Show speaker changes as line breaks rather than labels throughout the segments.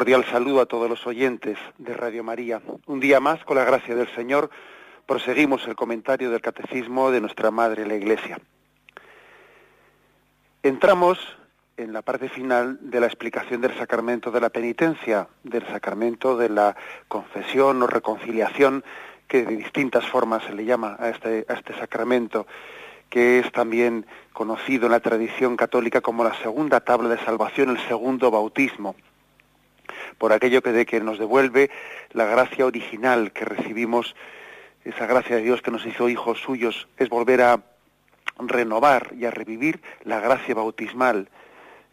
Cordial saludo a todos los oyentes de Radio María. Un día más, con la gracia del Señor, proseguimos el comentario del Catecismo de nuestra Madre la Iglesia. Entramos en la parte final de la explicación del sacramento de la penitencia, del sacramento de la confesión o reconciliación, que de distintas formas se le llama a este, a este sacramento, que es también conocido en la tradición católica como la segunda tabla de salvación, el segundo bautismo por aquello que, de que nos devuelve la gracia original que recibimos, esa gracia de Dios que nos hizo hijos suyos, es volver a renovar y a revivir la gracia bautismal.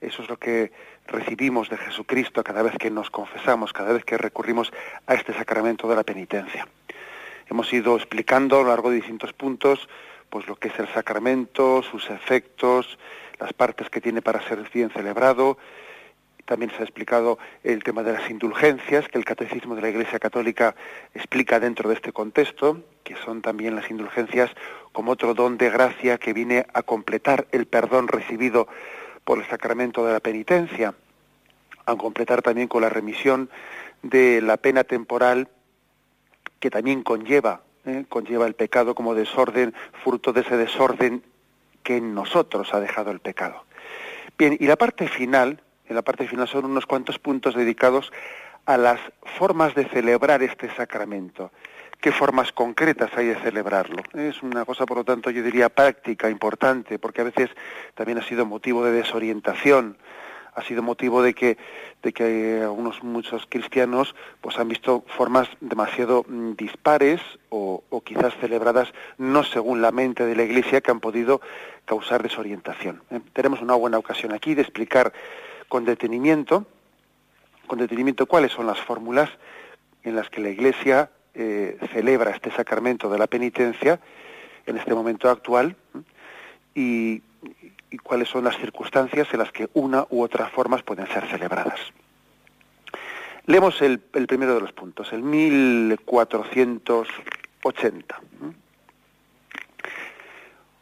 Eso es lo que recibimos de Jesucristo cada vez que nos confesamos, cada vez que recurrimos a este sacramento de la penitencia. Hemos ido explicando a lo largo de distintos puntos pues lo que es el sacramento, sus efectos, las partes que tiene para ser bien celebrado, también se ha explicado el tema de las indulgencias, que el Catecismo de la Iglesia Católica explica dentro de este contexto, que son también las indulgencias como otro don de gracia que viene a completar el perdón recibido por el sacramento de la penitencia, a completar también con la remisión de la pena temporal que también conlleva, ¿eh? conlleva el pecado como desorden, fruto de ese desorden que en nosotros ha dejado el pecado. Bien, y la parte final, en la parte final son unos cuantos puntos dedicados a las formas de celebrar este sacramento. ¿Qué formas concretas hay de celebrarlo? Es una cosa, por lo tanto, yo diría práctica, importante, porque a veces también ha sido motivo de desorientación, ha sido motivo de que, de que algunos muchos cristianos pues han visto formas demasiado mm, dispares o, quizás celebradas no según la mente de la Iglesia que han podido causar desorientación. ¿eh? Tenemos una buena ocasión aquí de explicar con detenimiento, con detenimiento cuáles son las fórmulas en las que la Iglesia eh, celebra este sacramento de la penitencia en este momento actual y, cuáles son las circunstancias en las que una u otra formas pueden ser celebradas. Leemos el, el primero de los puntos, el 1480.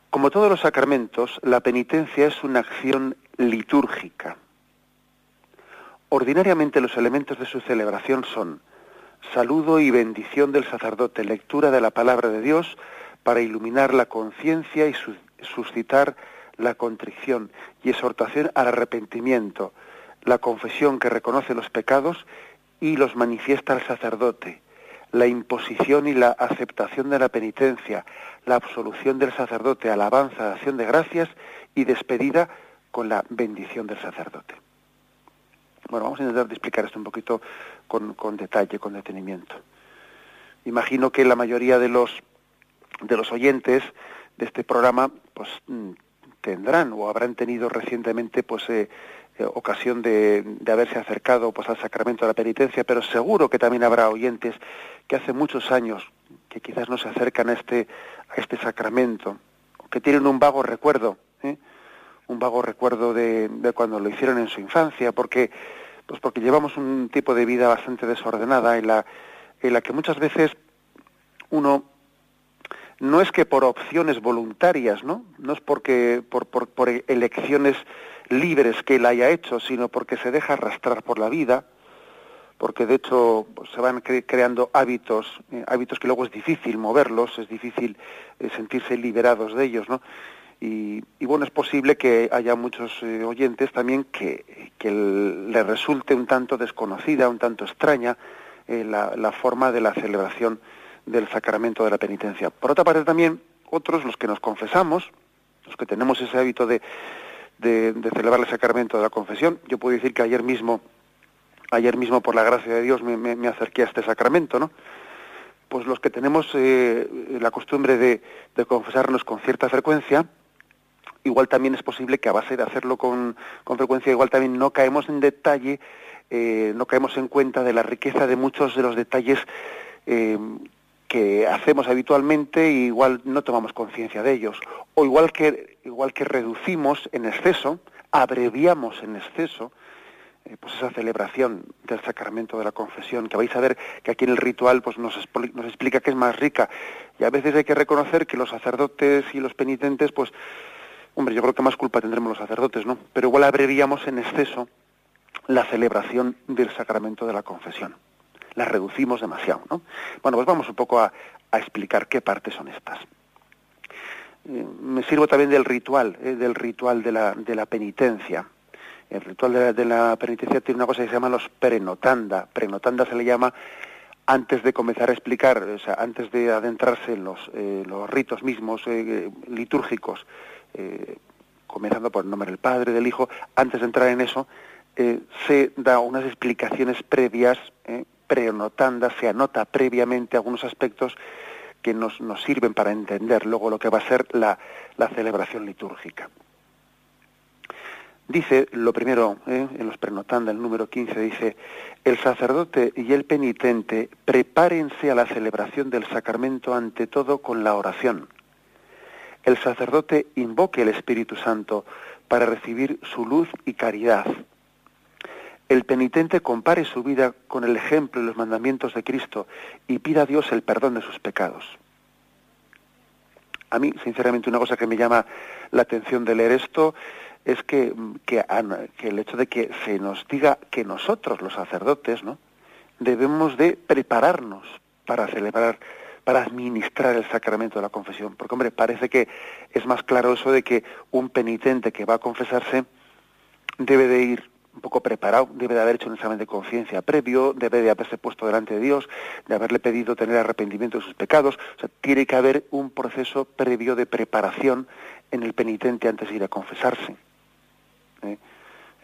Como todos los sacramentos, la penitencia es una acción litúrgica Ordinariamente los elementos de su celebración son saludo y bendición del sacerdote, lectura de la palabra de Dios para iluminar la conciencia y suscitar la contrición y exhortación al arrepentimiento, la confesión que reconoce los pecados y los manifiesta al sacerdote, la imposición y la aceptación de la penitencia, la absolución del sacerdote, alabanza, acción de gracias y despedida con la bendición del sacerdote. Bueno, vamos a intentar explicar esto un poquito con, detalle, con detenimiento. Imagino que la mayoría de los de los oyentes de este programa, pues mm, tendrán o habrán tenido recientemente, pues eh, eh, ocasión de, de, haberse acercado pues al sacramento de la penitencia, pero seguro que también habrá oyentes que hace muchos años que quizás no se acercan a este a este sacramento, que tienen un vago recuerdo. Un vago recuerdo de, cuando lo hicieron en su infancia, porque, pues porque llevamos un tipo de vida bastante desordenada en la, en la que muchas veces uno no es que por opciones voluntarias, ¿no? No es porque por, por, por elecciones libres que él haya hecho, sino porque se deja arrastrar por la vida, porque de hecho pues, se van creando hábitos, eh, hábitos que luego es difícil moverlos, es difícil eh, sentirse liberados de ellos, ¿no? Y, bueno, es posible que haya muchos eh, oyentes también que, que le resulte un tanto desconocida, un tanto extraña eh, la, forma de la celebración del sacramento de la penitencia. Por otra parte también, otros, los que nos confesamos, los que tenemos ese hábito de, de, celebrar el sacramento de la confesión, yo puedo decir que ayer mismo ayer mismo por la gracia de Dios me, acerqué a este sacramento, ¿no? Pues los que tenemos eh, la costumbre de, confesarnos con cierta frecuencia, igual también es posible que a base de hacerlo con, frecuencia, igual también no caemos en detalle, eh, no caemos en cuenta de la riqueza de muchos de los detalles eh, que hacemos habitualmente y igual no tomamos conciencia de ellos. O igual que, igual que reducimos en exceso, abreviamos en exceso, eh, pues esa celebración del sacramento de la confesión, que vais a ver que aquí en el ritual pues nos, nos explica que es más rica. Y a veces hay que reconocer que los sacerdotes y los penitentes, pues, hombre, yo creo que más culpa tendremos los sacerdotes, ¿no? Pero igual abreviamos en exceso la celebración del sacramento de la confesión. La reducimos demasiado, ¿no? Bueno, pues vamos un poco a, explicar qué partes son estas. Eh, me sirvo también del ritual, eh, del ritual de la, penitencia el ritual de la, penitencia tiene una cosa que se llama los prenotanda. Prenotanda se le llama antes de comenzar a explicar, o sea, antes de adentrarse en los, eh, ritos mismos litúrgicos, eh, comenzando por el nombre del Padre, del Hijo, antes de entrar en eso, se da unas explicaciones previas, prenotanda, se anota previamente algunos aspectos que nos, nos, sirven para entender luego lo que va a ser la celebración litúrgica. Dice, lo primero, ¿eh? en los prenotanda, el número 15, dice, el sacerdote y el penitente prepárense a la celebración del sacramento ante todo con la oración. El sacerdote invoque el Espíritu Santo para recibir su luz y caridad. El penitente compare su vida con el ejemplo y los mandamientos de Cristo y pida a Dios el perdón de sus pecados. A mí, sinceramente, una cosa que me llama la atención de leer esto es que, que, el hecho de que se nos diga que nosotros, los sacerdotes, ¿no? debemos de prepararnos para celebrar, para administrar el sacramento de la confesión. Porque, hombre, parece que es más claro eso de que un penitente que va a confesarse debe de ir un poco preparado, debe de haber hecho un examen de conciencia previo, debe de haberse puesto delante de Dios, de haberle pedido tener arrepentimiento de sus pecados. O sea, tiene que haber un proceso previo de preparación en el penitente antes de ir a confesarse. ¿eh?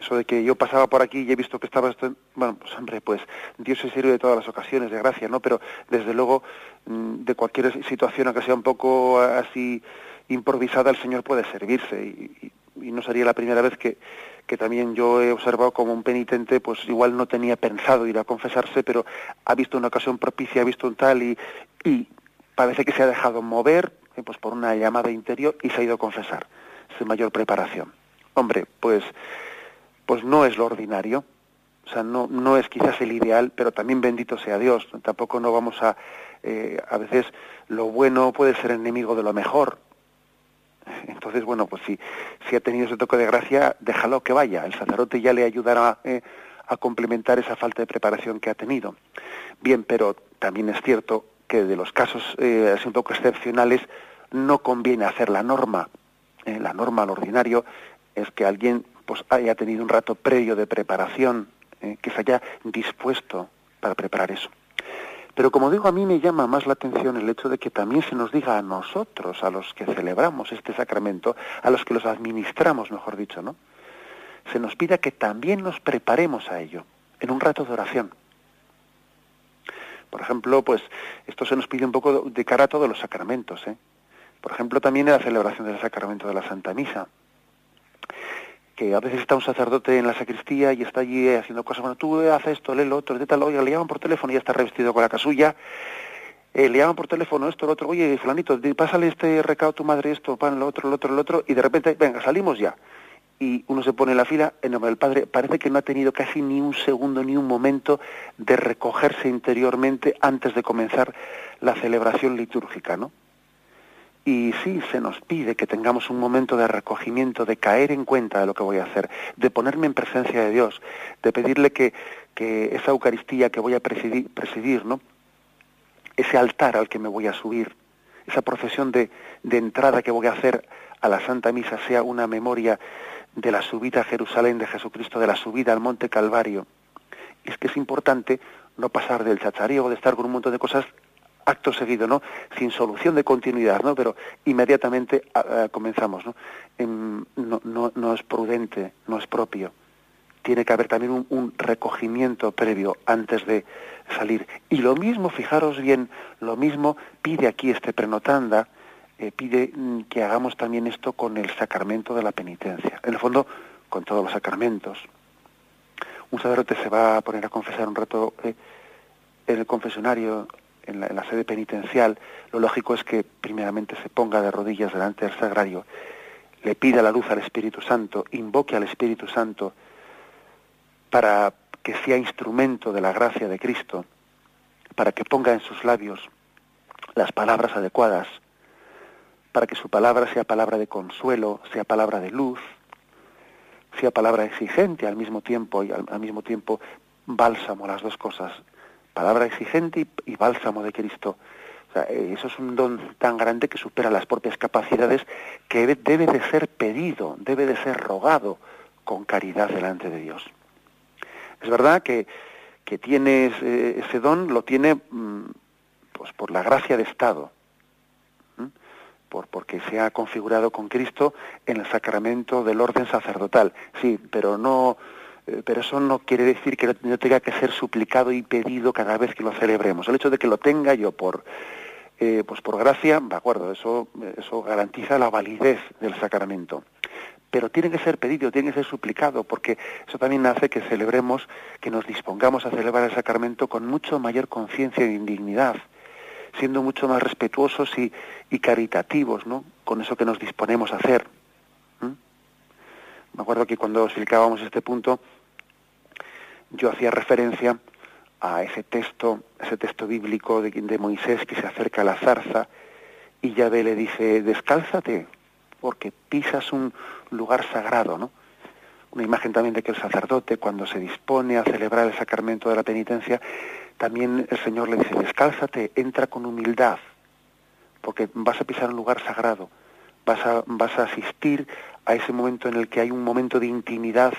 Eso de que yo pasaba por aquí y he visto que estaba esto, bueno, pues hombre, pues Dios se sirve de todas las ocasiones de gracia, ¿no? Pero desde luego de cualquier situación, aunque sea un poco así improvisada, el Señor puede servirse y, no sería la primera vez que, que también yo he observado como un penitente, pues igual no tenía pensado ir a confesarse, pero ha visto una ocasión propicia, ha visto un tal y, y parece que se ha dejado mover eh, pues por una llamada interior y se ha ido a confesar. Es mayor preparación. Hombre, pues, pues no es lo ordinario, o sea, no, no es quizás el ideal, pero también bendito sea Dios. Tampoco no vamos a, eh, a veces lo bueno puede ser enemigo de lo mejor. Entonces, bueno, pues si, ha tenido ese toque de gracia, déjalo que vaya. El sacerdote ya le ayudará eh, a complementar esa falta de preparación que ha tenido. Bien, pero también es cierto que de los casos eh, así un poco excepcionales no conviene hacer la norma. Eh, la norma, al ordinario, es que alguien pues haya tenido un rato previo de preparación, que se haya dispuesto para preparar eso. Pero como digo, a mí me llama más la atención el hecho de que también se nos diga a nosotros, a los que celebramos este sacramento, a los que los administramos, mejor dicho, ¿no? Se nos pida que también nos preparemos a ello, en un rato de oración. Por ejemplo, pues esto se nos pide un poco de cara a todos los sacramentos, ¿eh? Por ejemplo, también en la celebración del sacramento de la Santa Misa que a veces está un sacerdote en la sacristía y está allí haciendo cosas, bueno, tú haces esto, lee lo otro, de tal, oye, le llaman por teléfono y ya está revestido con la casulla, eh, le llaman por teléfono esto, lo otro, oye, fulanito, pásale este recado a tu madre, esto, pan, lo otro, lo otro, lo otro, y de repente, venga, salimos ya. Y uno se pone en la fila en nombre del Padre, parece que no ha tenido casi ni un segundo, ni un momento de recogerse interiormente antes de comenzar la celebración litúrgica, ¿no? Y sí, se nos pide que tengamos un momento de recogimiento, de caer en cuenta de lo que voy a hacer, de ponerme en presencia de Dios, de pedirle que, que esa Eucaristía que voy a presidir, ¿no? ese altar al que me voy a subir, esa procesión de, de entrada que voy a hacer a la Santa Misa sea una memoria de la subida a Jerusalén de Jesucristo, de la subida al Monte Calvario. Es que es importante no pasar del chachareo, de estar con un montón de cosas acto seguido, ¿no? Sin solución de continuidad, ¿no? Pero inmediatamente comenzamos, ¿no? no, no es prudente, no es propio. tiene que haber también un, recogimiento previo antes de salir. Y lo mismo, fijaros bien, lo mismo pide aquí este prenotanda, eh, pide mm, que hagamos también esto con el sacramento de la penitencia. En el fondo, con todos los sacramentos. Un sacerdote se va a poner a confesar un rato eh, en el confesionario, en la, sede penitencial. Lo lógico es que primeramente se ponga de rodillas delante del sagrario, le pida la luz al Espíritu Santo, invoque al Espíritu Santo, para que sea instrumento de la gracia de Cristo, para que ponga en sus labios las palabras adecuadas, para que su palabra sea palabra de consuelo, sea palabra de luz, sea palabra exigente al mismo tiempo y al, mismo tiempo bálsamo, las dos cosas, palabra exigente y, bálsamo de Cristo. Eh, eso es un don tan grande que supera las propias capacidades que debe de ser pedido, debe de ser rogado con caridad delante de Dios. Es verdad que, que tiene ese, don, lo tiene mm, pues por la gracia de Estado, por, porque se ha configurado con Cristo en el sacramento del orden sacerdotal. Sí, pero no, pero eso no quiere decir que no tenga que ser suplicado y pedido cada vez que lo celebremos. El hecho de que lo tenga yo por eh, pues por gracia, de acuerdo, eso, eso garantiza la validez del sacramento pero tiene que ser pedido, tiene que ser suplicado, porque eso también hace que celebremos, que nos dispongamos a celebrar el sacramento con mucho mayor conciencia e indignidad, siendo mucho más respetuosos y, caritativos, ¿no? Con eso que nos disponemos a hacer. Me acuerdo que cuando explicábamos este punto, yo hacía referencia a ese texto, ese texto bíblico de, de Moisés que se acerca a la zarza y Yahvé le dice, descálzate, porque pisas un lugar sagrado, ¿no? Una imagen también de que el sacerdote, cuando se dispone a celebrar el sacramento de la penitencia, también el Señor le dice, descálzate, entra con humildad, porque vas a pisar un lugar sagrado, vas a, vas a asistir a ese momento en el que hay un momento de intimidad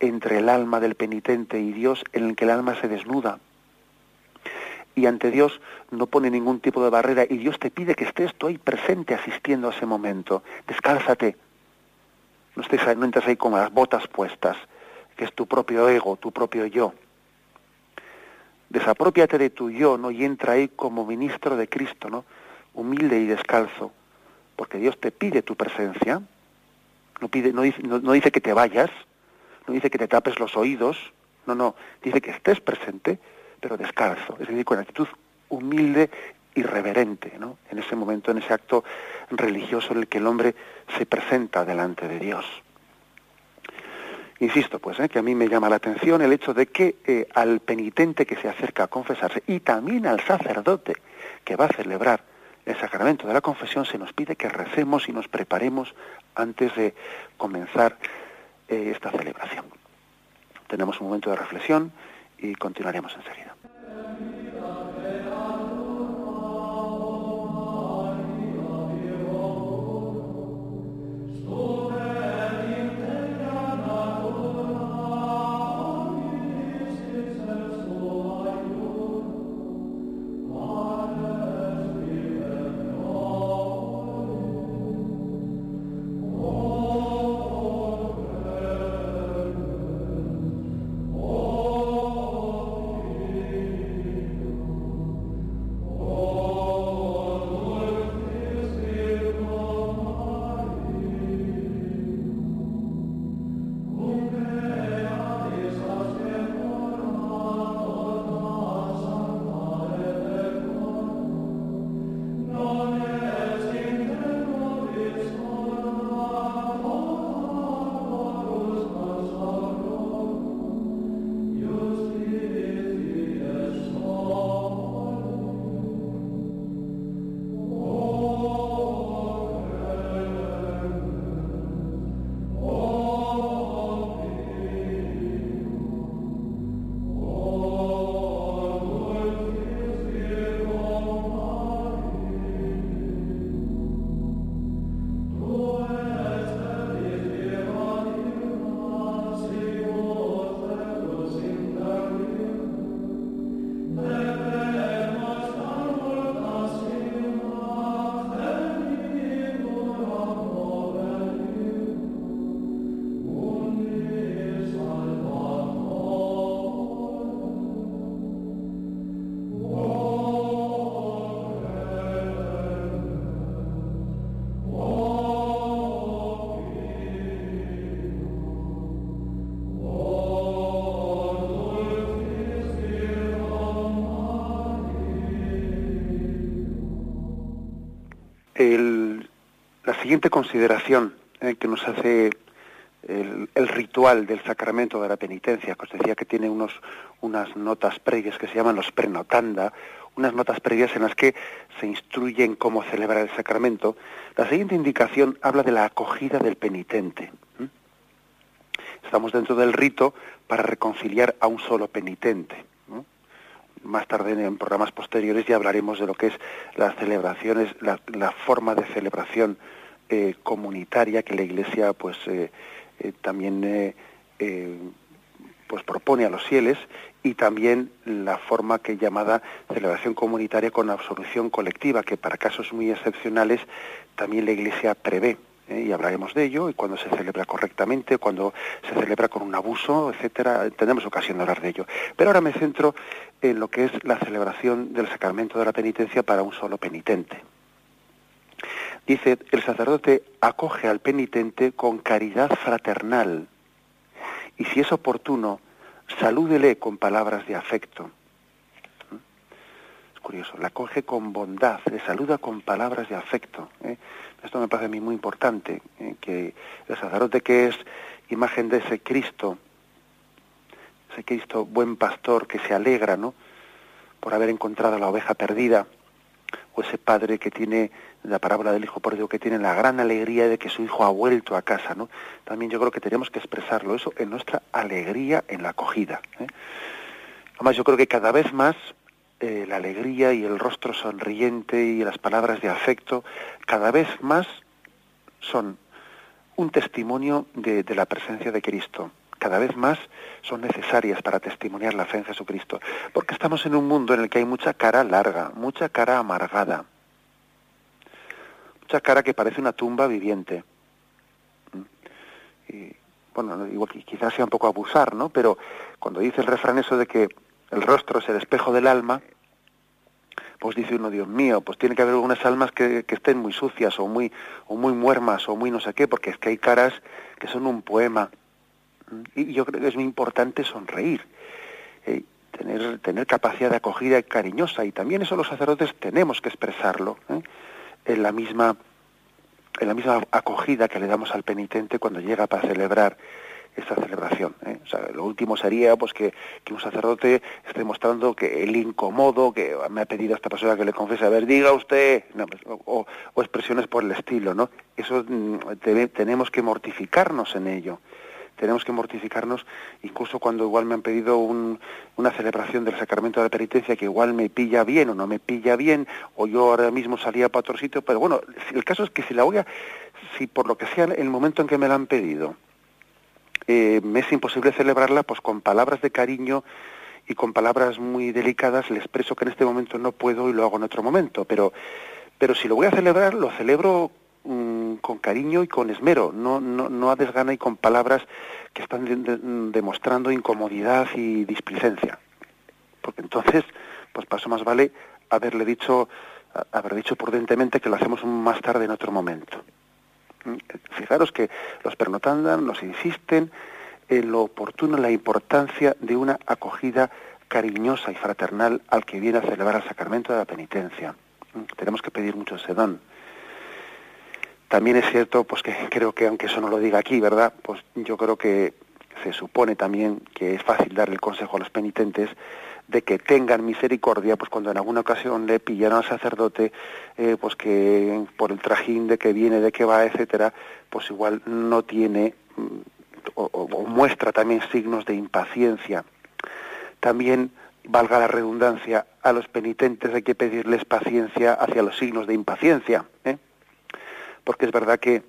entre el alma del penitente y Dios, en el que el alma se desnuda, y ante Dios no pone ningún tipo de barrera y Dios te pide que estés tú ahí presente asistiendo a ese momento. Descálzate. No, estés, no entres ahí con las botas puestas, que es tu propio ego, tu propio yo. Desapropiate de tu yo, ¿no? Y entra ahí como ministro de Cristo, ¿no? Humilde y descalzo, porque Dios te pide tu presencia. No, pide, no, dice, no dice que te vayas, no dice que te tapes los oídos, no, no, dice que estés presente pero descalzo, es decir, con actitud humilde y reverente, ¿no? En ese momento, en ese acto religioso en el que el hombre se presenta delante de Dios. Insisto, pues, ¿eh? que a mí me llama la atención el hecho de que eh, al penitente que se acerca a confesarse y también al sacerdote que va a celebrar el sacramento de la confesión se nos pide que recemos y nos preparemos antes de comenzar eh, esta celebración. Tenemos un momento de reflexión y continuaremos enseguida. Siguiente consideración eh, que nos hace el, ritual del sacramento de la penitencia, que os decía que tiene unos, unas notas previas que se llaman los prenotanda, unas notas previas en las que se instruyen cómo celebrar el sacramento. La siguiente indicación habla de la acogida del penitente. Estamos dentro del rito para reconciliar a un solo penitente. Más tarde en programas posteriores ya hablaremos de lo que es las celebraciones, la, forma de celebración eh, comunitaria que la Iglesia pues eh, eh, también pues propone a los fieles y también la forma que llamada celebración comunitaria con absolución colectiva, que para casos muy excepcionales también la Iglesia prevé. ¿eh? Y hablaremos de ello, y cuando se celebra correctamente, cuando se celebra con un abuso, etcétera, tenemos ocasión de hablar de ello. Pero ahora me centro en lo que es la celebración del sacramento de la penitencia para un solo penitente. Dice, el sacerdote acoge al penitente con caridad fraternal y si es oportuno, salúdele con palabras de afecto. Es curioso, la acoge con bondad, le saluda con palabras de afecto. ¿eh? Esto me parece a mí muy importante, ¿eh? que el sacerdote que es imagen de ese Cristo, ese Cristo buen pastor que se alegra, ¿no? Por haber encontrado la oveja perdida, o ese padre que tiene la parábola del hijo Dios que tiene la gran alegría de que su hijo ha vuelto a casa, ¿no? También yo creo que tenemos que expresarlo eso en nuestra alegría en la acogida. ¿eh? Además yo creo que cada vez más eh, la alegría y el rostro sonriente y las palabras de afecto cada vez más son un testimonio de la presencia de Cristo. Cada vez más son necesarias para testimoniar la fe en Jesucristo. Porque estamos en un mundo en el que hay mucha cara larga, mucha cara amargada, mucha cara que parece una tumba viviente. Y, bueno, igual quizás sea un poco abusar, ¿no? Pero cuando dice el refrán eso de que el rostro es el espejo del alma, pues dice uno, Dios mío, pues tiene que haber algunas almas que, estén muy sucias o muy, o muy muermas o muy no sé qué, porque es que hay caras que son un poema. Y yo creo que es muy importante sonreír, eh, tener, tener capacidad de acogida cariñosa, y también eso los sacerdotes tenemos que expresarlo. ¿eh? en la misma en la misma acogida que le damos al penitente cuando llega para celebrar esta celebración. ¿eh? O lo último sería pues que, un sacerdote esté mostrando que el incomodo, que me ha pedido esta persona que le confiese, a ver, diga usted, pues, o, expresiones por el estilo, ¿no? Eso mm, tenemos que mortificarnos en ello tenemos que mortificarnos, incluso cuando igual me han pedido una celebración del sacramento de la penitencia que igual me pilla bien o no me pilla bien, o yo ahora mismo salía para otro sitio, pero bueno, el caso es que si la voy a, si por lo que sea el momento en que me la han pedido, eh, me es imposible celebrarla, pues con palabras de cariño y con palabras muy delicadas le expreso que en este momento no puedo y lo hago en otro momento, pero, pero si lo voy a celebrar, lo celebro Con cariño y con esmero, no, no, no a desgana y con palabras que están demostrando incomodidad y displicencia. Porque entonces, pues paso más vale haberle dicho, haber dicho prudentemente que lo hacemos más tarde en otro momento. Mm, fijaros que los pernotandan nos insisten en lo oportuno, la importancia de una acogida cariñosa y fraternal al que viene a celebrar el sacramento de la penitencia. Mm, tenemos que pedir mucho ese don. También es cierto, pues que creo que aunque eso no lo diga aquí, ¿verdad? Pues yo creo que se supone también que es fácil dar el consejo a los penitentes de que tengan misericordia, pues cuando en alguna ocasión le pillan al sacerdote, eh, pues que por el trajín de que viene, de que va, etcétera, pues igual no tiene mm, o, o muestra también signos de impaciencia. También valga la redundancia, a los penitentes hay que pedirles paciencia hacia los signos de impaciencia. ¿eh? Porque es verdad que,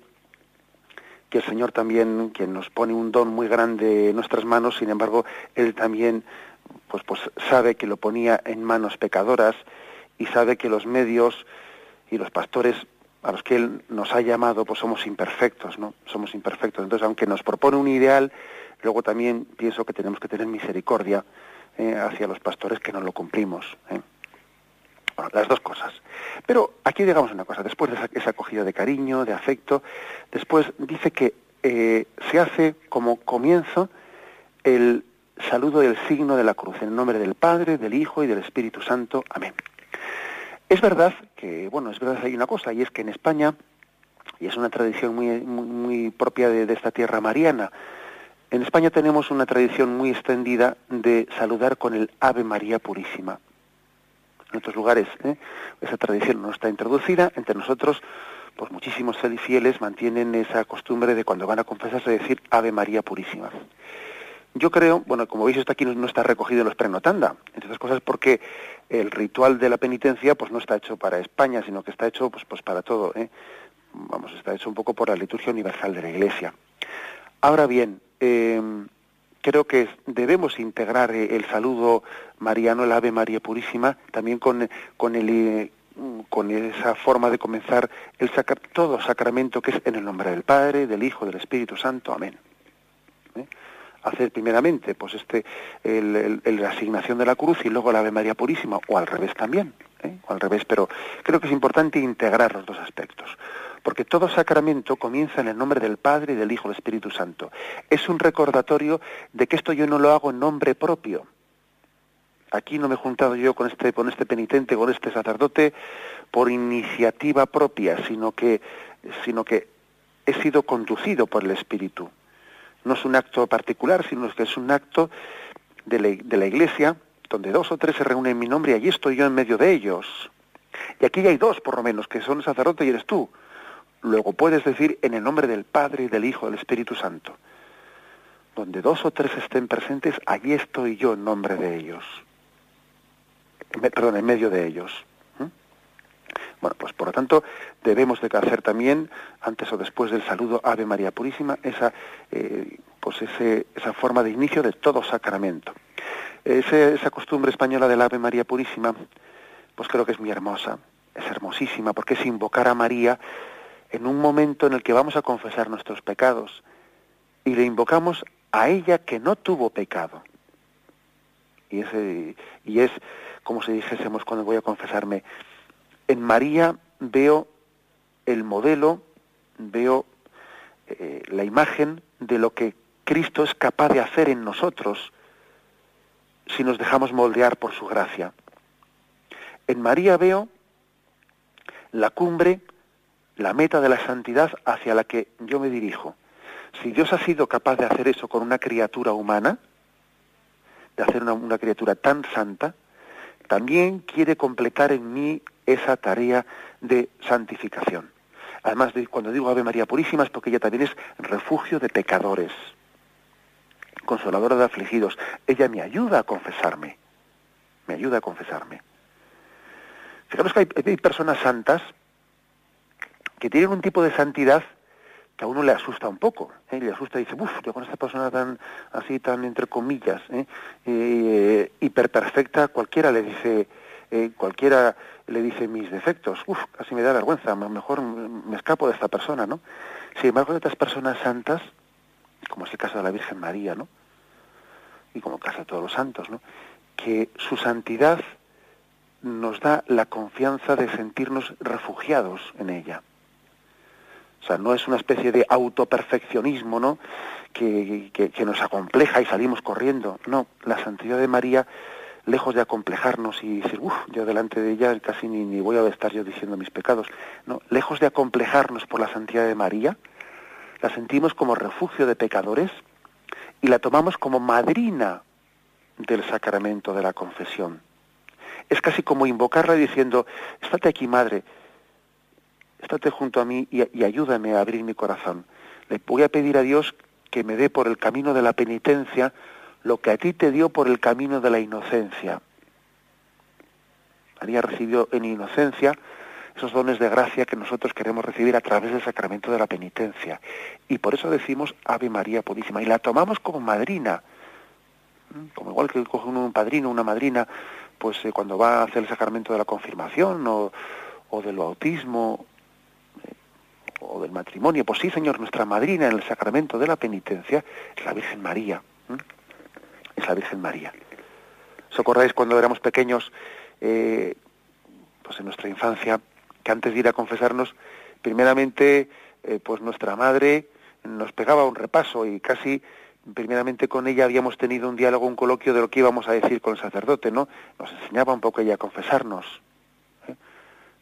que el Señor también, quien nos pone un don muy grande en nuestras manos, sin embargo, Él también pues, pues sabe que lo ponía en manos pecadoras y sabe que los medios y los pastores a los que Él nos ha llamado, pues somos imperfectos, ¿no? Somos imperfectos. Entonces, aunque nos propone un ideal, luego también pienso que tenemos que tener misericordia eh, hacia los pastores que no lo cumplimos. ¿eh? Bueno, las dos cosas. Pero aquí digamos una cosa, después de esa, acogida de cariño, de afecto, después dice que eh, se hace como comienzo el saludo del signo de la cruz, en nombre del Padre, del Hijo y del Espíritu Santo. Amén. Es verdad que, bueno, es verdad que hay una cosa, y es que en España y es una tradición muy, muy, propia de, esta tierra mariana. En España tenemos una tradición muy extendida de saludar con el Ave María Purísima. En otros lugares ¿eh? esa tradición no está introducida, entre nosotros pues muchísimos fieles mantienen esa costumbre de cuando van a confesarse decir Ave María Purísima. Yo creo, bueno, como veis esto aquí no, está recogido en los prenotanda, entre otras cosas porque el ritual de la penitencia pues no está hecho para España, sino que está hecho pues, pues para todo, ¿eh? vamos, está hecho un poco por la liturgia universal de la Iglesia. Ahora bien, eh, creo que debemos integrar eh, el saludo mariano, el Ave María Purísima, también con, con, el, con esa forma de comenzar el todo sacramento que es en el nombre del Padre, del Hijo, del Espíritu Santo. Amén hacer primeramente pues este el, la asignación de la cruz y luego la Ave María Purísima o al revés también ¿eh? o al revés pero creo que es importante integrar los dos aspectos porque todo sacramento comienza en el nombre del Padre y del Hijo del Espíritu Santo es un recordatorio de que esto yo no lo hago en nombre propio aquí no me he juntado yo con este con este penitente con este sacerdote por iniciativa propia sino que he sido conducido por el Espíritu no es un acto particular, sino que es un acto de la, Iglesia, donde dos o tres se reúnen en mi nombre y allí estoy yo en medio de ellos. Y aquí ya hay dos, por lo menos, que son sacerdote y eres tú. Luego puedes decir en el nombre del Padre, y del Hijo, del Espíritu Santo. Donde dos o tres estén presentes, allí estoy yo en nombre de ellos. Perdón, en medio de ellos. Bueno, pues por lo tanto debemos de hacer también, antes o después del saludo Ave María Purísima, esa, eh, pues ese, esa forma de inicio de todo sacramento. esa costumbre española del Ave María Purísima, pues creo que es muy hermosa, es hermosísima, porque es invocar a María en un momento en el que vamos a confesar nuestros pecados y le invocamos a ella que no tuvo pecado. Y, y es como si dijésemos cuando voy a confesarme, en María veo el modelo, veo eh, la imagen de lo que Cristo es capaz de hacer en nosotros si nos dejamos moldear por su gracia. En María veo la cumbre, la meta de la santidad hacia la que yo me dirijo. Si Dios ha sido capaz de hacer eso con una criatura humana, de hacer una, criatura tan santa, también quiere completar en mí esa tarea de santificación. Además, cuando digo Ave María Purísima es porque ella también es refugio de pecadores, consoladora de afligidos. Ella me ayuda a confesarme, me ayuda a confesarme. Fijaros que hay, personas santas que tienen un tipo de santidad que a uno le asusta un poco, ¿eh? le asusta y dice, uff, yo con esta persona tan así, tan entre comillas, ¿eh? eh hiperperfecta, cualquiera le dice, eh, cualquiera le dice mis defectos, uff, casi me da vergüenza, mejor me escapo de esta persona, ¿no? Sin embargo, hay otras personas santas, como es el caso de la Virgen María, ¿no? Y como el caso de todos los santos, ¿no? Que su santidad nos da la confianza de sentirnos refugiados en ella. O sea, no es una especie de autoperfeccionismo, ¿no? Que, que, nos acompleja y salimos corriendo. No, la santidad de María lejos de acomplejarnos y decir, uff, yo delante de ella casi ni, ni, voy a estar yo diciendo mis pecados. No, lejos de acomplejarnos por la santidad de María, la sentimos como refugio de pecadores y la tomamos como madrina del sacramento de la confesión. Es casi como invocarla diciendo, estate aquí, madre, estate junto a mí y, ayúdame a abrir mi corazón. Le voy a pedir a Dios que me dé por el camino de la penitencia lo que a ti te dio por el camino de la inocencia. María recibió en inocencia esos dones de gracia que nosotros queremos recibir a través del sacramento de la penitencia. Y por eso decimos Ave María Purísima. Y la tomamos como madrina. ¿Mm? Como igual que coge un padrino, una madrina, pues eh, cuando va a hacer el sacramento de la confirmación o, del bautismo o del matrimonio. Pues sí, Señor, nuestra madrina en el sacramento de la penitencia es la Virgen María es la Virgen María. ¿Os acordáis cuando éramos pequeños, eh, pues en nuestra infancia, que antes de ir a confesarnos, primeramente, eh, pues nuestra madre nos pegaba un repaso y casi primeramente con ella habíamos tenido un diálogo, un coloquio de lo que íbamos a decir con el sacerdote, ¿no? Nos enseñaba un poco ella a confesarnos.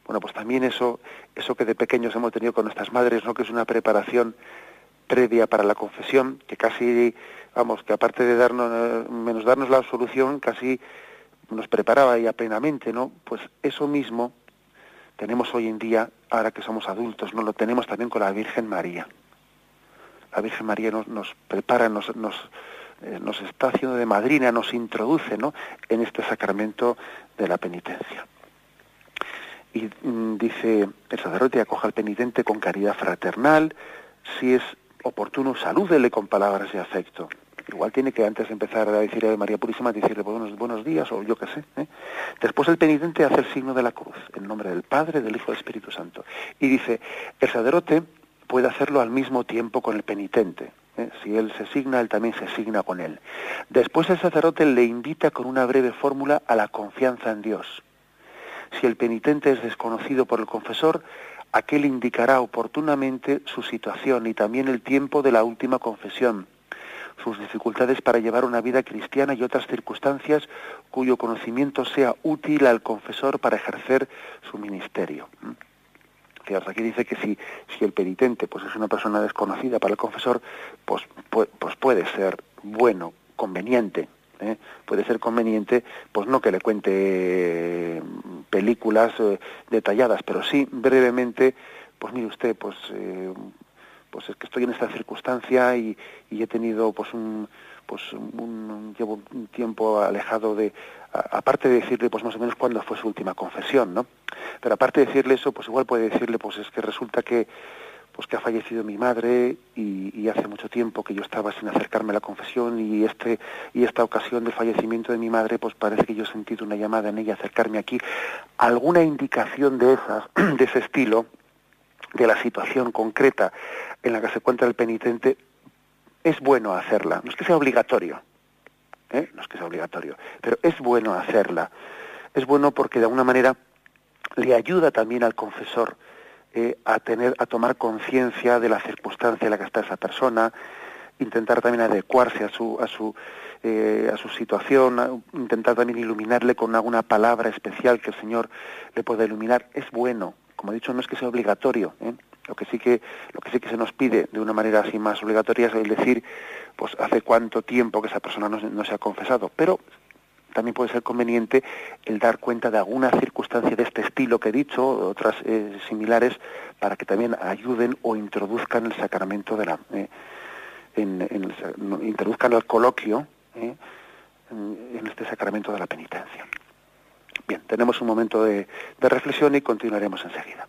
Bueno, pues también eso, eso que de pequeños hemos tenido con nuestras madres, ¿no? Que es una preparación previa para la confesión, que casi, vamos, que aparte de darnos, menos darnos la absolución, casi nos preparaba ya plenamente, ¿no? Pues eso mismo tenemos hoy en día, ahora que somos adultos, no lo tenemos también con la Virgen María. La Virgen María nos, nos prepara, nos, nos, eh, nos está haciendo de madrina, nos introduce ¿no? en este sacramento de la penitencia. Y mm, dice, el sacerdote acoja al penitente con caridad fraternal, si es oportuno, salúdele con palabras de afecto. Igual tiene que antes de empezar a decir a María Purísima, decirle buenos, buenos días o yo qué sé. ¿eh? Después el penitente hace el signo de la cruz, en nombre del Padre, del Hijo y del Espíritu Santo. Y dice, el sacerdote puede hacerlo al mismo tiempo con el penitente. ¿eh? Si él se signa, él también se signa con él. Después el sacerdote le invita con una breve fórmula a la confianza en Dios. Si el penitente es desconocido por el confesor, aquel indicará oportunamente su situación y también el tiempo de la última confesión sus dificultades para llevar una vida cristiana y otras circunstancias cuyo conocimiento sea útil al confesor para ejercer su ministerio. Fíjate, aquí dice que si, si el penitente pues, es una persona desconocida para el confesor, pues, pues, puede ser bueno, conveniente, ¿eh? puede ser conveniente, pues no que le cuente películas eh, detalladas, pero sí brevemente, pues mire usted, pues eh, pues es que estoy en esta circunstancia y, he tenido pues un pues un, llevo un tiempo alejado de aparte de decirle pues más o menos cuándo fue su última confesión no pero aparte de decirle eso pues igual puede decirle pues es que resulta que pues que ha fallecido mi madre y, hace mucho tiempo que yo estaba sin acercarme a la confesión y este y esta ocasión del fallecimiento de mi madre pues parece que yo he sentido una llamada en ella acercarme aquí alguna indicación de esas de ese estilo de la situación concreta en la que se encuentra el penitente, es bueno hacerla. No es que sea obligatorio, ¿eh? no es que sea obligatorio, pero es bueno hacerla. Es bueno porque de alguna manera le ayuda también al confesor eh, a tener, a tomar conciencia de la circunstancia en la que está esa persona, intentar también adecuarse a su, a su, eh, a su situación, intentar también iluminarle con alguna palabra especial que el Señor le pueda iluminar. Es bueno, como he dicho, no es que sea obligatorio. ¿eh? Lo que sí que lo que sí que se nos pide de una manera así más obligatoria es el decir, pues hace cuánto tiempo que esa persona no, se ha confesado, pero también puede ser conveniente el dar cuenta de alguna circunstancia de este estilo que he dicho, otras eh, similares, para que también ayuden o introduzcan el sacramento de la, eh, introduzcan el coloquio eh, en, este sacramento de la penitencia. Bien, tenemos un momento de reflexión y continuaremos enseguida.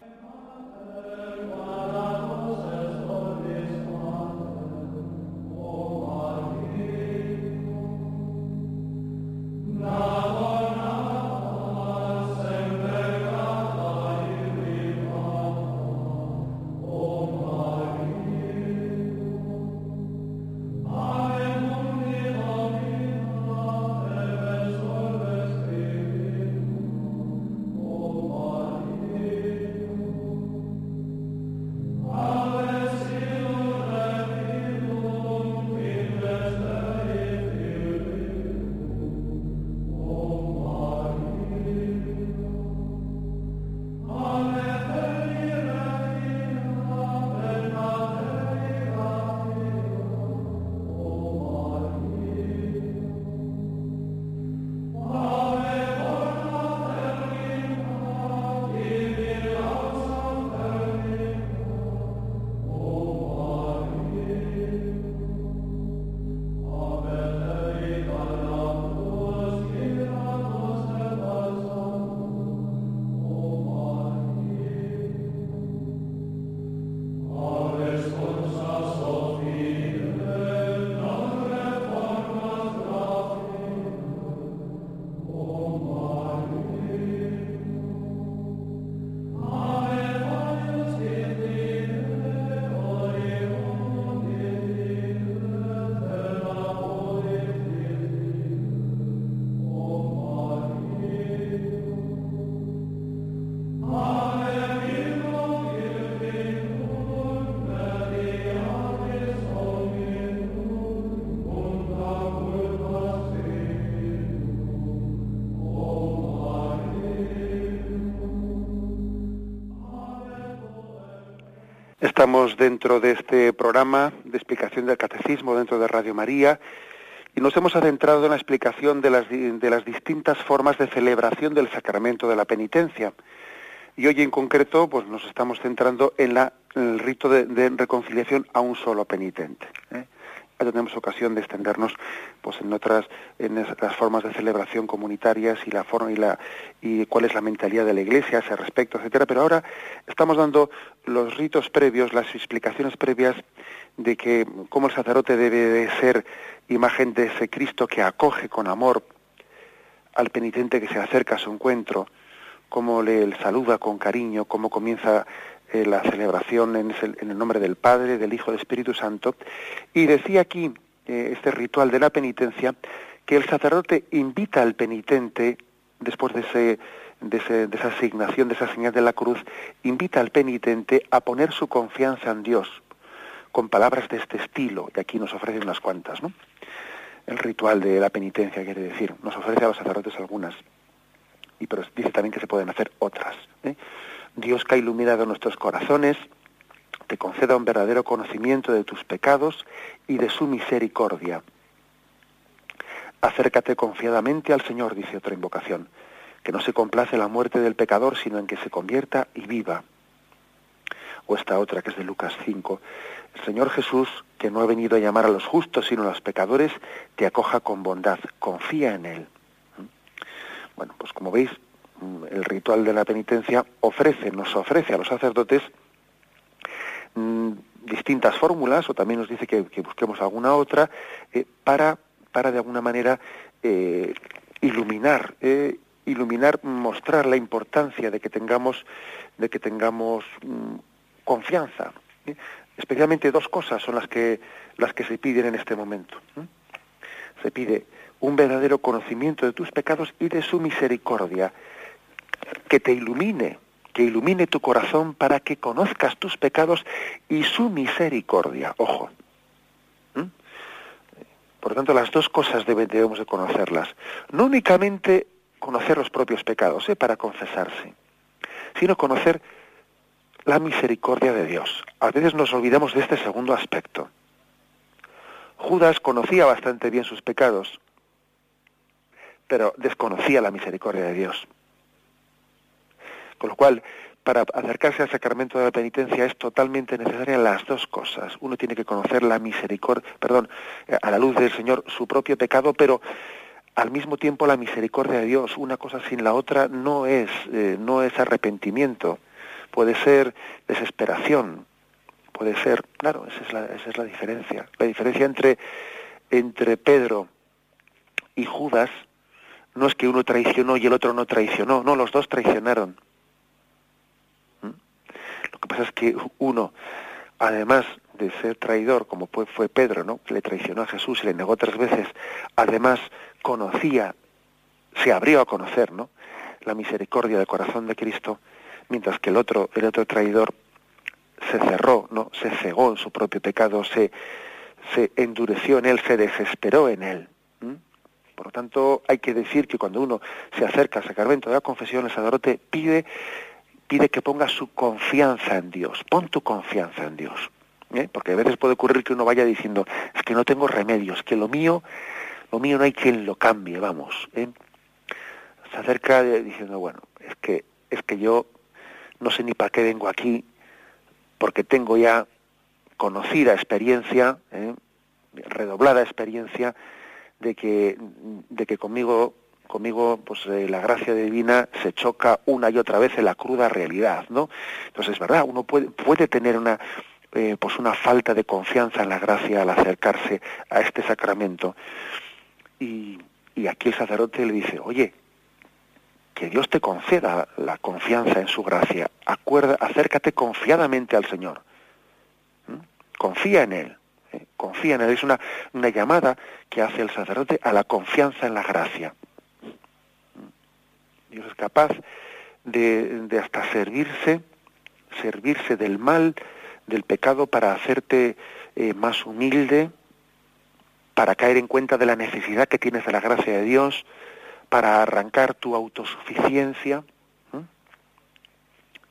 Estamos dentro de este programa de explicación del catecismo dentro de Radio María y nos hemos adentrado en la explicación de las, de las distintas formas de celebración del sacramento de la penitencia. Y hoy en concreto pues nos estamos centrando en, la, el rito de, reconciliación a un solo penitente. ¿eh? Tenemos ocasión de extendernos pues en otras en las formas de celebración comunitarias y la forma y la y cuál es la mentalidad de la iglesia a ese respecto etcétera. Pero ahora estamos dando los ritos previos las explicaciones previas de que cómo el sacerdote debe de ser imagen de ese Cristo que acoge con amor al penitente que se acerca a su encuentro cómo le saluda con cariño cómo comienza eh, la celebración en, el nombre del Padre, del Hijo, del Espíritu Santo. Y decía aquí eh, este ritual de la penitencia que el sacerdote invita al penitente, después de, ese, de, esa asignación, de esa señal de la cruz, invita al penitente a poner su confianza en Dios, con palabras de este estilo, y aquí nos ofrecen unas cuantas, ¿no? El ritual de la penitencia quiere decir, nos ofrece a los sacerdotes algunas, y pero dice también que se pueden hacer otras. ¿eh? Dios que ha iluminado nuestros corazones, te conceda un verdadero conocimiento de tus pecados y de su misericordia. Acércate confiadamente al Señor, dice otra invocación, que no se complace la muerte del pecador, sino en que se convierta y viva. O esta otra, que es de Lucas 5, el Señor Jesús, que no ha venido a llamar a los justos, sino a los pecadores, te acoja con bondad, confía en Él. ¿Mm? Bueno, pues como veis, el ritual de la penitencia ofrece, nos ofrece a los sacerdotes mm, distintas fórmulas, o también nos dice que, busquemos alguna otra, eh, para, para de alguna manera eh, iluminar, eh, iluminar, mostrar la importancia de que tengamos, de que tengamos mm, confianza. Especialmente dos cosas son las que, las que se piden en este momento. Se pide un verdadero conocimiento de tus pecados y de su misericordia que te ilumine, que ilumine tu corazón para que conozcas tus pecados y su misericordia. Ojo. ¿Mm? Por lo tanto, las dos cosas debemos de conocerlas. No únicamente conocer los propios pecados ¿eh? para confesarse, sino conocer la misericordia de Dios. A veces nos olvidamos de este segundo aspecto. Judas conocía bastante bien sus pecados, pero desconocía la misericordia de Dios. Con lo cual, para acercarse al sacramento de la penitencia es totalmente necesaria las dos cosas. Uno tiene que conocer la misericordia, perdón, a la luz del Señor su propio pecado, pero al mismo tiempo la misericordia de Dios. Una cosa sin la otra no es, eh, no es arrepentimiento. Puede ser desesperación. Puede ser, claro, esa es la, esa es la diferencia. La diferencia entre, entre Pedro y Judas no es que uno traicionó y el otro no traicionó. No, los dos traicionaron lo que pasa es que uno, además de ser traidor, como fue Pedro, ¿no? que le traicionó a Jesús y le negó tres veces, además conocía, se abrió a conocer, ¿no? la misericordia del corazón de Cristo, mientras que el otro, el otro traidor se cerró, ¿no? se cegó en su propio pecado, se, se endureció en él, se desesperó en él. Por lo tanto, hay que decir que cuando uno se acerca al sacramento de la confesión, el sacerdote pide pide que ponga su confianza en Dios. Pon tu confianza en Dios. ¿eh? Porque a veces puede ocurrir que uno vaya diciendo, es que no tengo remedios, que lo mío, lo mío no hay quien lo cambie, vamos. ¿eh? Se acerca diciendo, bueno, es que, es que yo no sé ni para qué vengo aquí, porque tengo ya conocida experiencia, ¿eh? redoblada experiencia, de que, de que conmigo conmigo pues eh, la gracia divina se choca una y otra vez en la cruda realidad no entonces es verdad uno puede puede tener una eh, pues una falta de confianza en la gracia al acercarse a este sacramento. Y, y aquí el sacerdote le dice oye que Dios te conceda la confianza en su gracia. Acuerda acércate confiadamente al Señor confía en él ¿eh? confía en él es una, una llamada que hace el sacerdote a la confianza en la gracia Dios es capaz de, hasta servirse, servirse del mal, del pecado para hacerte eh, más humilde, para caer en cuenta de la necesidad que tienes de la gracia de Dios, para arrancar tu autosuficiencia.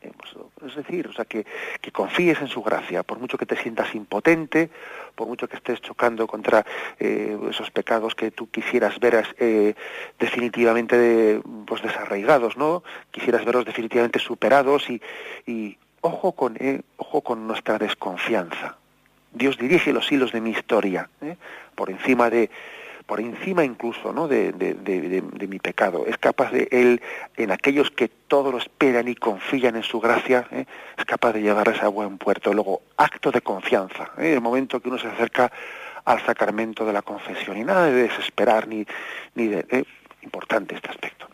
Eh, pues, es decir, o sea, que, que, confíes en su gracia, por mucho que te sientas impotente, por mucho que estés chocando contra eh, esos pecados que tú quisieras ver eh, definitivamente pues desarraigados, ¿no? Quisieras verlos definitivamente superados y, y ojo con ojo con nuestra desconfianza. Dios dirige los hilos de mi historia, por encima de por encima incluso ¿no? de, de, mi pecado. Es capaz de Él, en aquellos que todo lo esperan y confían en su gracia, ¿eh? es capaz de llevarles a buen puerto. Luego, acto de confianza, ¿eh? el momento que uno se acerca al sacramento de la confesión. Y nada de desesperar ni, ni de... ¿eh? Importante este aspecto.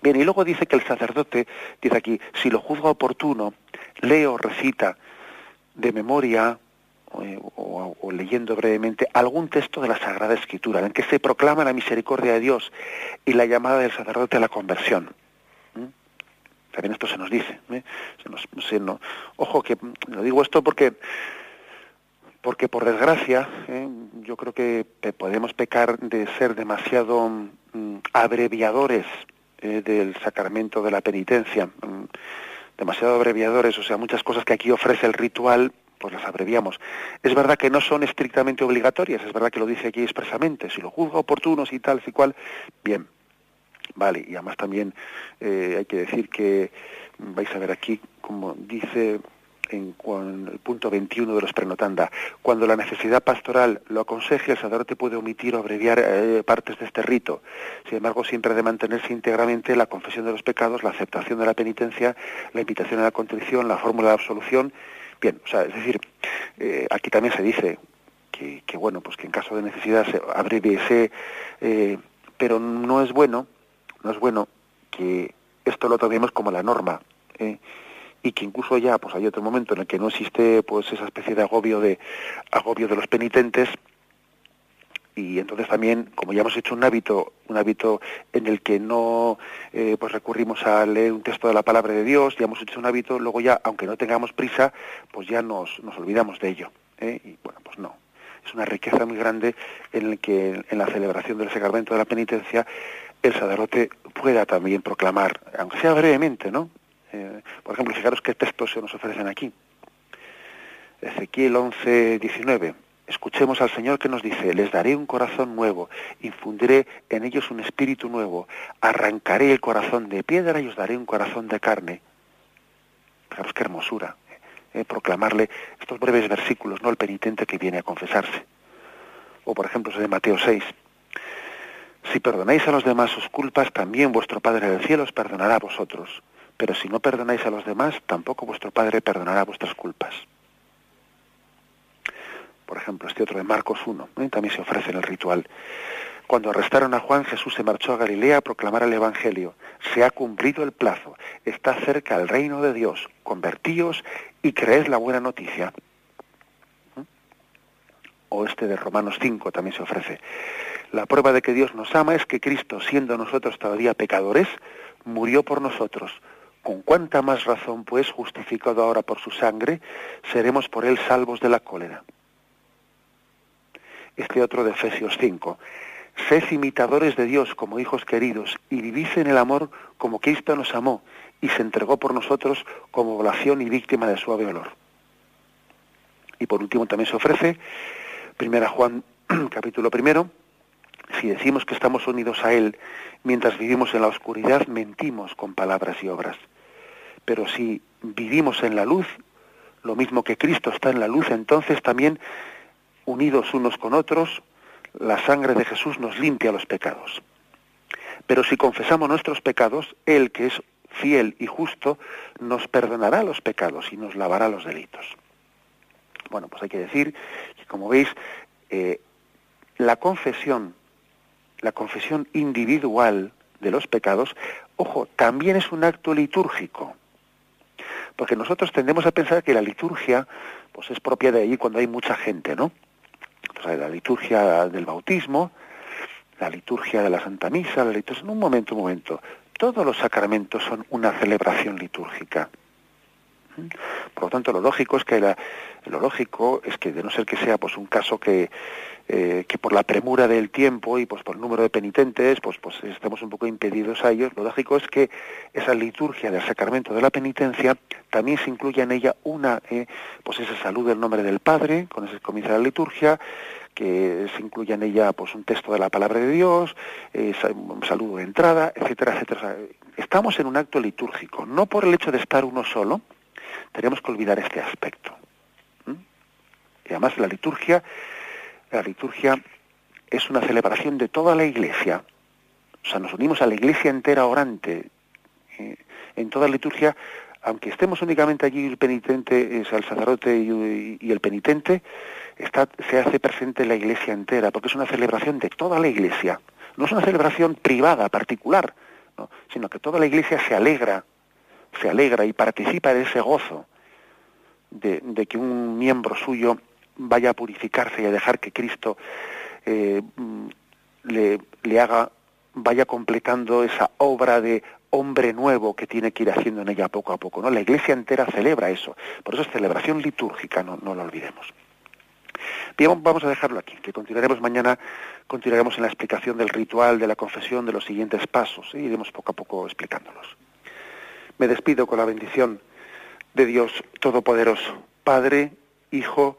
Bien, y luego dice que el sacerdote, dice aquí, si lo juzga oportuno, leo, recita de memoria o, leyendo brevemente algún texto de la Sagrada Escritura en que se proclama la misericordia de Dios y la llamada del sacerdote a la conversión. ¿Mm? También esto se nos dice. ¿eh? Se nos, ojo que lo digo esto porque porque por desgracia ¿eh? yo creo que podemos pecar de ser demasiado mm, abreviadores ¿eh? del sacramento de la penitencia, demasiado abreviadores, o sea, muchas cosas que aquí ofrece el ritual pues las abreviamos. Es verdad que no son estrictamente obligatorias, es verdad que lo dice aquí expresamente, si lo juzga oportunos y tal, y cual, bien, vale, y además también eh, hay que decir que vais a ver aquí, como dice en, el punto 21 de los prenotanda, cuando la necesidad pastoral lo aconseje, el sacerdote puede omitir o abreviar eh, partes de este rito. Sin embargo, siempre ha de mantenerse íntegramente la confesión de los pecados, la aceptación de la penitencia, la invitación a la contrición, la fórmula de absolución Bien, o sea, es decir, eh, aquí también se dice que, que, bueno, pues que en caso de necesidad se abreviese, eh, pero no es bueno, no es bueno que esto lo tomemos como la norma, eh, y que incluso ya, pues hay otro momento en el que no existe, pues esa especie de agobio de agobio de los penitentes, y entonces también como ya hemos hecho un hábito un hábito en el que no eh, pues recurrimos a leer un texto de la palabra de Dios ya hemos hecho un hábito luego ya aunque no tengamos prisa pues ya nos, nos olvidamos de ello ¿eh? y bueno pues no. Es una riqueza muy grande en el que en la celebración del sacramento de la penitencia el sacerdote pueda también proclamar aunque sea brevemente no eh, por ejemplo fijaros qué textos se nos ofrecen aquí. Ezequiel 11, 19 Escuchemos al Señor que nos dice, les daré un corazón nuevo, infundiré en ellos un espíritu nuevo, arrancaré el corazón de piedra y os daré un corazón de carne. Fijaros qué hermosura, ¿eh? proclamarle estos breves versículos, no el penitente que viene a confesarse. O por ejemplo, de Mateo 6. Si perdonáis a los demás sus culpas, también vuestro Padre del cielo os perdonará a vosotros. Pero si no perdonáis a los demás, tampoco vuestro Padre perdonará vuestras culpas por ejemplo, este otro de Marcos 1, ¿eh? también se ofrece en el ritual. Cuando arrestaron a Juan, Jesús se marchó a Galilea a proclamar el Evangelio. Se ha cumplido el plazo, está cerca el reino de Dios. Convertíos y creed la buena noticia. ¿Eh? O este de Romanos 5 también se ofrece. La prueba de que Dios nos ama es que Cristo, siendo nosotros todavía pecadores, murió por nosotros. Con cuánta más razón, pues, justificado ahora por su sangre, seremos por él salvos de la cólera este otro de Efesios 5. Sed imitadores de Dios como hijos queridos y vivís en el amor como Cristo nos amó y se entregó por nosotros como oblación y víctima de suave olor. Y por último también se ofrece, primera Juan capítulo primero, si decimos que estamos unidos a Él mientras vivimos en la oscuridad, mentimos con palabras y obras. Pero si vivimos en la luz, lo mismo que Cristo está en la luz, entonces también unidos unos con otros, la sangre de Jesús nos limpia los pecados. Pero si confesamos nuestros pecados, Él que es fiel y justo, nos perdonará los pecados y nos lavará los delitos. Bueno, pues hay que decir que, como veis, eh, la confesión, la confesión individual de los pecados, ojo, también es un acto litúrgico. Porque nosotros tendemos a pensar que la liturgia pues es propia de ahí cuando hay mucha gente, ¿no? La liturgia del bautismo, la liturgia de la Santa Misa, la liturgia... En un momento, un momento. Todos los sacramentos son una celebración litúrgica. Por lo tanto, lo lógico es que lo lógico es que de no ser que sea pues un caso que eh, que por la premura del tiempo y pues por el número de penitentes, pues, pues estamos un poco impedidos a ellos. Lo lógico es que esa liturgia del sacramento de la penitencia también se incluya en ella una, eh, pues ese saludo en nombre del Padre, con ese comienzo de la liturgia, que se incluya en ella pues un texto de la palabra de Dios, eh, un saludo de entrada, etcétera, etcétera. Estamos en un acto litúrgico, no por el hecho de estar uno solo, tenemos que olvidar este aspecto. Y además la liturgia la liturgia es una celebración de toda la iglesia. O sea, nos unimos a la iglesia entera orante. Eh, en toda la liturgia, aunque estemos únicamente allí el penitente, es el sacerdote y, el penitente, se hace presente la iglesia entera, porque es una celebración de toda la iglesia. No es una celebración privada, particular, sino que toda la iglesia se alegra, se alegra y participa de ese gozo de que un miembro suyo vaya a purificarse y a dejar que Cristo eh, le, le haga, vaya completando esa obra de hombre nuevo que tiene que ir haciendo en ella poco a poco. ¿no? La iglesia entera celebra eso. Por eso es celebración litúrgica, no, no lo olvidemos. Bien, vamos a dejarlo aquí, que continuaremos mañana, continuaremos en la explicación del ritual, de la confesión, de los siguientes pasos, y iremos poco a poco explicándolos. Me despido con la bendición de Dios Todopoderoso, Padre, Hijo